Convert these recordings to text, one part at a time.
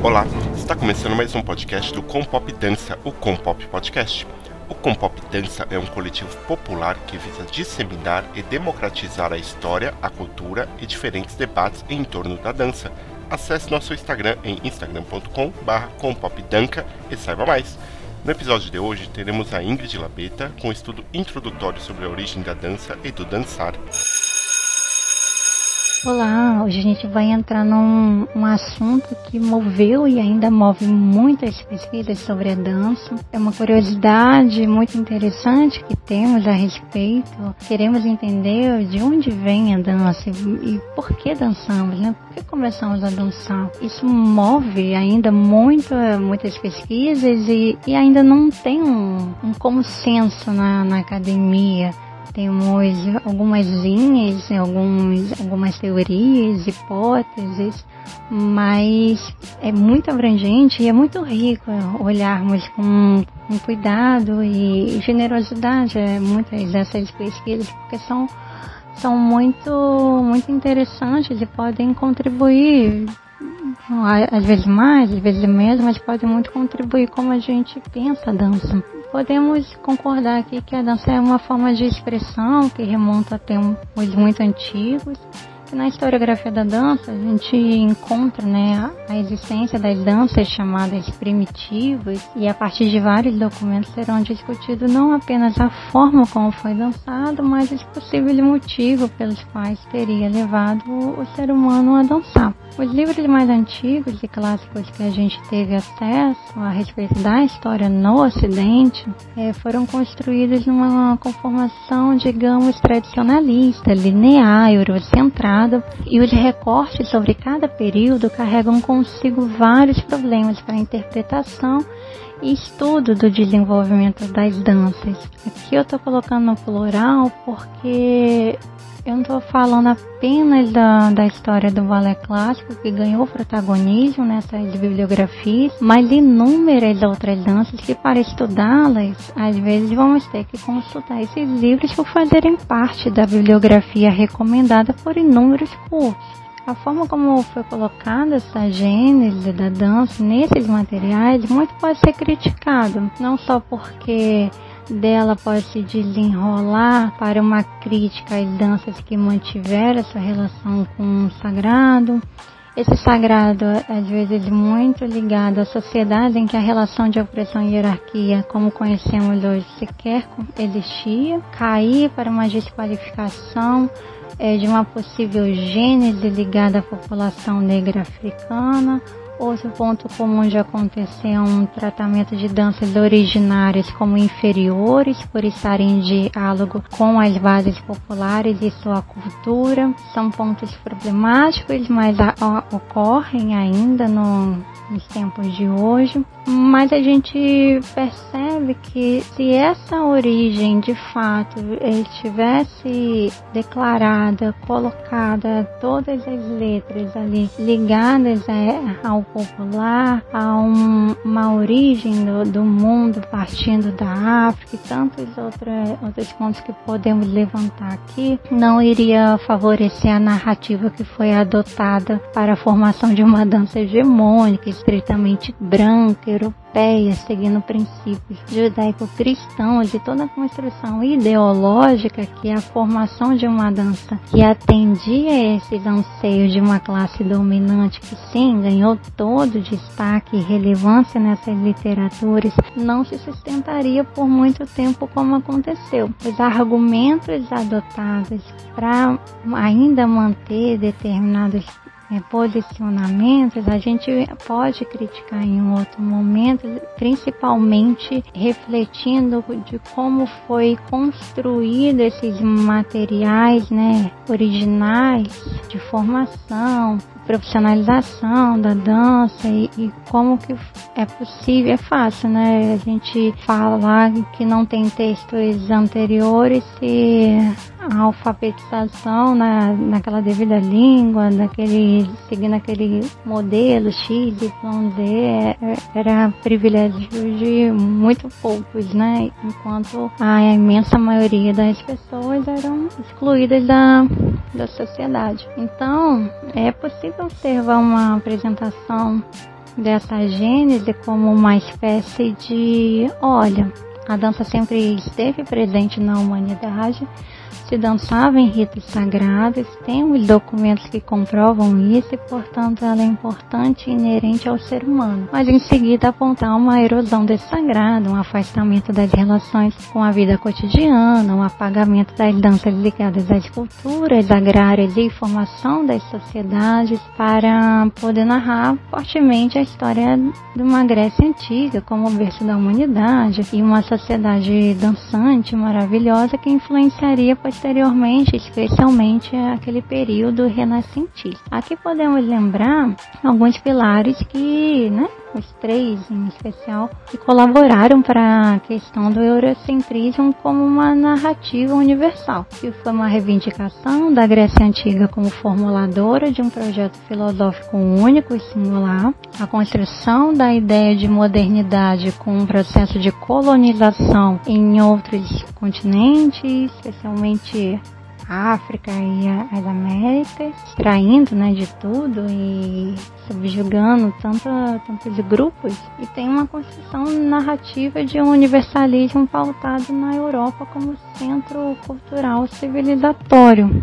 Olá, está começando mais um podcast do Compop Dança, o Compop Podcast. O Compop Dança é um coletivo popular que visa disseminar e democratizar a história, a cultura e diferentes debates em torno da dança. Acesse nosso Instagram em instagram.com/compopdanca e saiba mais. No episódio de hoje teremos a Ingrid Labeta com um estudo introdutório sobre a origem da dança e do dançar. Olá, hoje a gente vai entrar num um assunto que moveu e ainda move muitas pesquisas sobre a dança. É uma curiosidade muito interessante que temos a respeito. Queremos entender de onde vem a dança e por que dançamos, né? Por que começamos a dançar? Isso move ainda muito, muitas pesquisas e, e ainda não tem um, um consenso na, na academia temos algumas linhas, alguns, algumas teorias, hipóteses, mas é muito abrangente e é muito rico olharmos com, com cuidado e generosidade muitas dessas pesquisas, porque são, são muito, muito interessantes e podem contribuir às vezes mais, às vezes menos, mas podem muito contribuir como a gente pensa a dança podemos concordar aqui que a dança é uma forma de expressão que remonta a tempos muito antigos na historiografia da dança, a gente encontra né, a existência das danças chamadas primitivas e a partir de vários documentos serão discutidos não apenas a forma como foi dançado, mas os possíveis motivos pelos quais teria levado o ser humano a dançar. Os livros mais antigos e clássicos que a gente teve acesso a respeito da história no Ocidente é, foram construídos numa conformação, digamos, tradicionalista, linear, eurocentrada e os recortes sobre cada período carregam consigo vários problemas para a interpretação e estudo do desenvolvimento das danças. Aqui eu estou colocando no plural porque eu não estou falando apenas da, da história do balé clássico que ganhou protagonismo nessas bibliografias, mas inúmeras outras danças que para estudá-las, às vezes vamos ter que consultar esses livros por fazerem parte da bibliografia recomendada por inúmeros cursos. A forma como foi colocada essa gênese da dança nesses materiais muito pode ser criticado, não só porque dela pode se desenrolar para uma crítica às danças que mantiveram essa relação com o sagrado. Esse sagrado, às vezes, muito ligado à sociedade em que a relação de opressão e hierarquia, como conhecemos hoje, sequer existia, cair para uma desqualificação é, de uma possível gênese ligada à população negra africana Outro ponto comum de acontecer é um tratamento de danças originárias como inferiores por estarem em diálogo com as bases populares e sua cultura. São pontos problemáticos, mas a, a, ocorrem ainda no, nos tempos de hoje. Mas a gente percebe que se essa origem de fato estivesse declarada, colocada, todas as letras ali ligadas ao popular, a um, uma origem do, do, mundo partindo da África e tantos outra, outros pontos que podemos levantar aqui, não iria favorecer a narrativa que foi adotada para a formação de uma dança hegemônica, estritamente branca, europeia, seguindo princípios judaico-cristãos e toda a construção ideológica que a formação de uma dança que atendia esses anseios de uma classe dominante que sim ganhou todo destaque e relevância nessas literaturas não se sustentaria por muito tempo como aconteceu. Os argumentos adotados para ainda manter determinados é, posicionamentos, a gente pode criticar em um outro momento, principalmente refletindo de como foi construído esses materiais, né, originais de formação, profissionalização da dança e, e, como que é possível, é fácil, né? A gente falar que não tem textos anteriores e a alfabetização na, naquela devida língua, naquele, seguindo aquele modelo X, Y, é, era privilégio de muito poucos, né? Enquanto a imensa maioria das pessoas eram excluídas da, da sociedade. Então, é possível observar uma apresentação dessa gênese como uma espécie de, olha, a dança sempre esteve presente na humanidade, se dançava em ritos sagrados, temos documentos que comprovam isso e, portanto, ela é importante e inerente ao ser humano. Mas em seguida apontar uma erosão desse sagrado, um afastamento das relações com a vida cotidiana, um apagamento das danças ligadas às culturas agrárias e formação das sociedades para poder narrar fortemente a história de uma Grécia antiga como berço da humanidade e uma sociedade dançante maravilhosa que influenciaria posteriormente, especialmente aquele período renascentista. Aqui podemos lembrar alguns pilares que, né, os três em especial, que colaboraram para a questão do eurocentrismo como uma narrativa universal, que foi uma reivindicação da Grécia Antiga como formuladora de um projeto filosófico único e singular, a construção da ideia de modernidade com um processo de colonização em outros continentes, especialmente África e as Américas, extraindo né, de tudo e subjugando tanto, tantos grupos. E tem uma construção narrativa de um universalismo pautado na Europa como centro cultural civilizatório.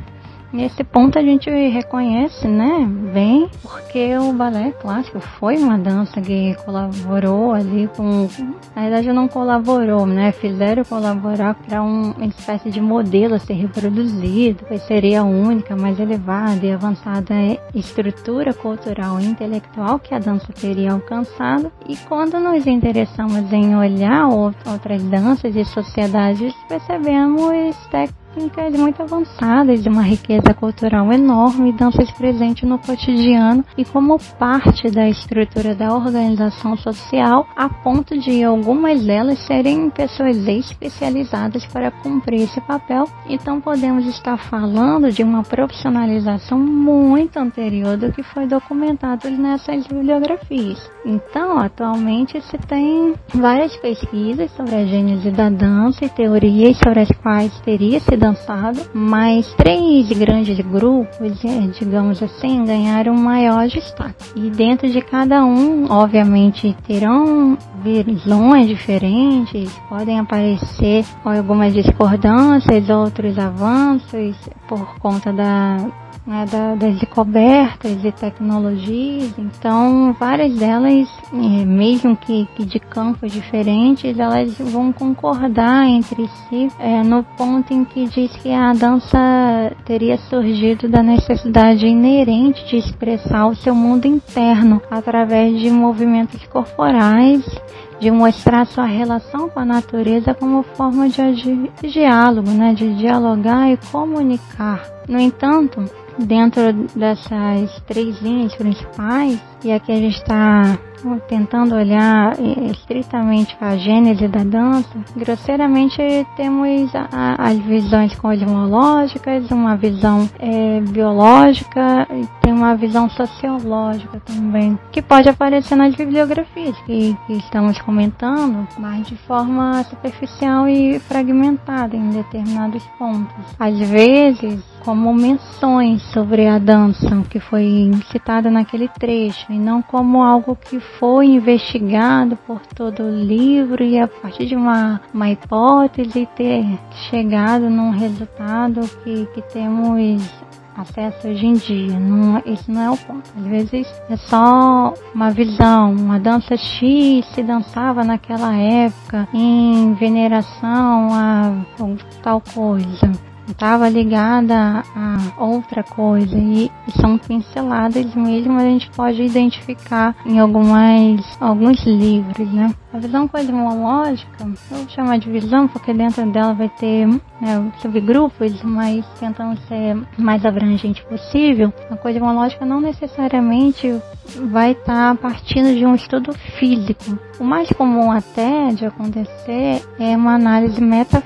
Nesse ponto a gente reconhece, né, bem, porque o balé clássico foi uma dança que colaborou ali com, na verdade não colaborou, né, fizeram colaborar para um, uma espécie de modelo a ser reproduzido, pois seria a única, mais elevada e avançada estrutura cultural e intelectual que a dança teria alcançado. E quando nos interessamos em olhar outras danças e sociedades, percebemos técnicas técnicas muito avançadas, de uma riqueza cultural enorme, danças presentes no cotidiano e como parte da estrutura da organização social, a ponto de algumas delas serem pessoas especializadas para cumprir esse papel. Então podemos estar falando de uma profissionalização muito anterior do que foi documentado nessas bibliografias. Então, atualmente se tem várias pesquisas sobre a gênese da dança e teorias sobre as quais teria se dançado, mas três grandes grupos, é, digamos assim, ganharam maior destaque. E dentro de cada um, obviamente, terão visões diferentes, podem aparecer algumas discordâncias, outros avanços por conta da né, da, das descobertas e tecnologias. Então, várias delas, é, mesmo que, que, de campos diferentes, elas vão concordar entre si é, no ponto em que diz que a dança teria surgido da necessidade inerente de expressar o seu mundo interno através de movimentos corporais de mostrar sua relação com a natureza como forma de, de diálogo, né, de dialogar e comunicar. No entanto, dentro dessas três linhas principais, e aqui a gente está tentando olhar é, estritamente a gênese da dança, grosseiramente temos as visões cosmológicas, uma visão é, biológica tem uma visão sociológica também, que pode aparecer nas bibliografias que, que estamos comentando, mas de forma superficial e fragmentada em determinados pontos. Às vezes, como menções sobre a dança que foi citada naquele trecho e não como algo que foi investigado por todo o livro e a partir de uma, uma hipótese ter chegado num resultado que, que temos acesso hoje em dia. Não, isso não é o ponto. Às vezes é só uma visão. Uma dança X se dançava naquela época em veneração a tal coisa estava ligada a outra coisa e, são pinceladas mesmo a gente pode identificar em algumas alguns livros, né? A visão cosmológica, eu vou chamar de visão porque dentro dela vai ter né, subgrupos, mas tentando ser mais abrangente possível. A cosmológica não necessariamente vai estar partindo de um estudo físico. O mais comum até de acontecer é uma análise metafísica,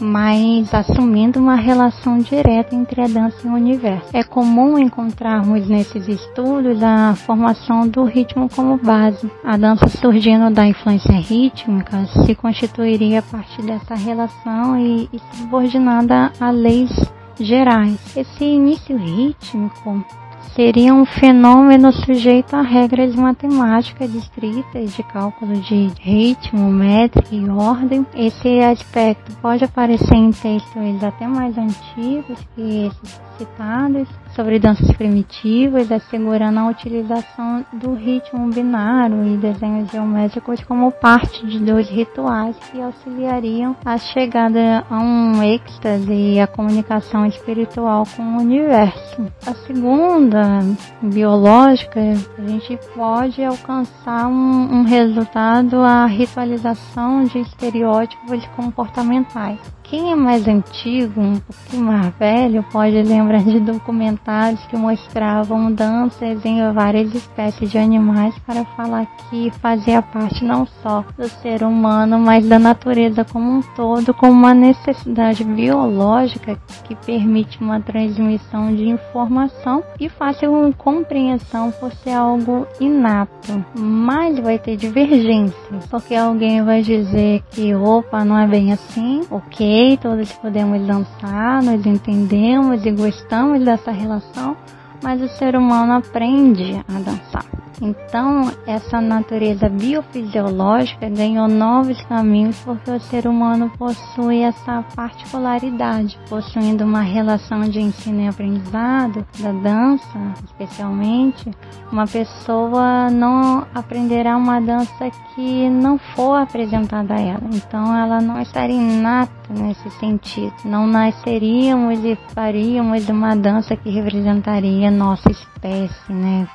mas assumindo uma relação direta entre a dança e o universo. É comum encontrarmos nesses estudos a formação do ritmo como base. A dança surgindo da influência rítmica se constituiria a partir dessa relação e, e subordinada a leis gerais. Esse início rítmico seria um fenômeno sujeito a regras matemáticas estritas de cálculo de ritmo, métrica e ordem. Esse aspecto pode aparecer em textos até mais antigos que esses citados sobre danças primitivas, assegurando a utilização do ritmo binário e desenhos geométricos como parte de dois rituais que auxiliariam a chegada a um êxtase e a comunicação espiritual com o universo. A segunda, biológica, a gente pode alcançar um, um resultado a ritualização de estereótipos comportamentais. Quem é mais antigo, um pouquinho mais velho, pode lembrar de documentários que mostravam danças em várias espécies de animais para falar que fazia parte não só do ser humano, mas da natureza como um todo, como uma necessidade biológica que permite uma transmissão de informação e fácil compreensão por ser algo inato. Mas vai ter divergências, porque alguém vai dizer que opa, não é bem assim, ok, todos podemos dançar, nós entendemos e gostamos dessa relação, mas o ser humano aprende a dançar. Então, essa natureza biofisiológica ganhou novos caminhos porque o ser humano possui essa particularidade, possuindo uma relação de ensino e aprendizado da dança, especialmente, uma pessoa não aprenderá uma dança que não for apresentada a ela. Então, ela não estaria inata nesse sentido. Não nasceríamos e faríamos uma dança que representaria nossa espécie, né?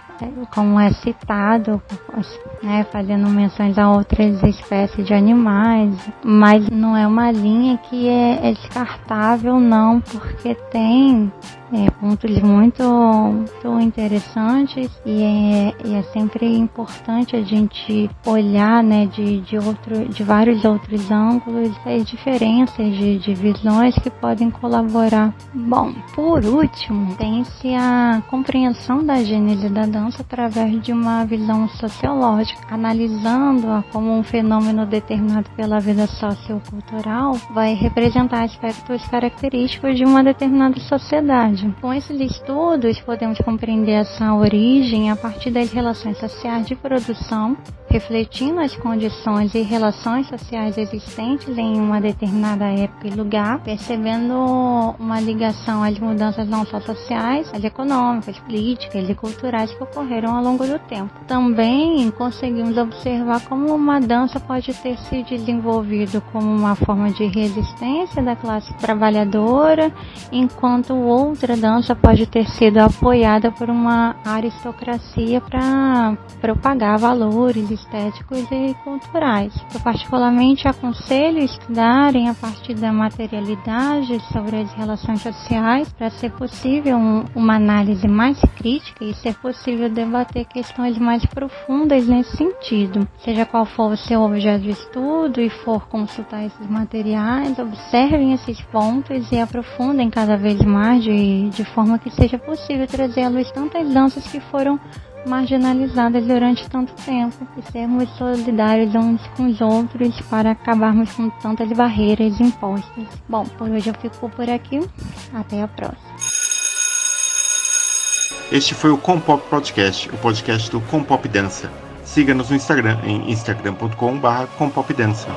como é citado, né, fazendo menções a outras espécies de animais, mas não é uma linha que é, é descartável não, porque tem é, pontos muito, muito interessantes e é, e é sempre importante a gente olhar né, de, de, outro, de vários outros ângulos as diferenças de, de visões que podem colaborar. Bom, por último, tem-se a compreensão da gênese da dança através de uma visão sociológica, analisando-a como um fenômeno determinado pela vida sociocultural, vai representar aspectos característicos de uma determinada sociedade. Com esses estudos, podemos compreender essa origem a partir das relações sociais de produção, refletindo as condições e relações sociais existentes em uma determinada época e lugar, percebendo uma ligação às mudanças não só sociais, mas econômicas, políticas e culturais que ocorreram ao longo do tempo. Também conseguimos observar como uma dança pode ter se desenvolvido como uma forma de resistência da classe trabalhadora, enquanto outra dança pode ter sido apoiada por uma aristocracia para propagar valores estéticos e culturais. Eu particularmente aconselho estudarem a partir da materialidade sobre as relações sociais para ser possível um, uma análise mais crítica e ser possível debater questões mais profundas nesse sentido. Seja qual for o seu objeto de estudo e for consultar esses materiais, observem esses pontos e aprofundem cada vez mais de de, forma que seja possível trazer à luz tantas danças que foram marginalizadas durante tanto tempo e sermos solidários uns com os outros para acabarmos com tantas barreiras impostas. Bom, por hoje eu fico por aqui. Até a próxima. Este foi o Compop Podcast, o podcast do Compop Dança. Siga-nos no Instagram em instagram.com/compopdança.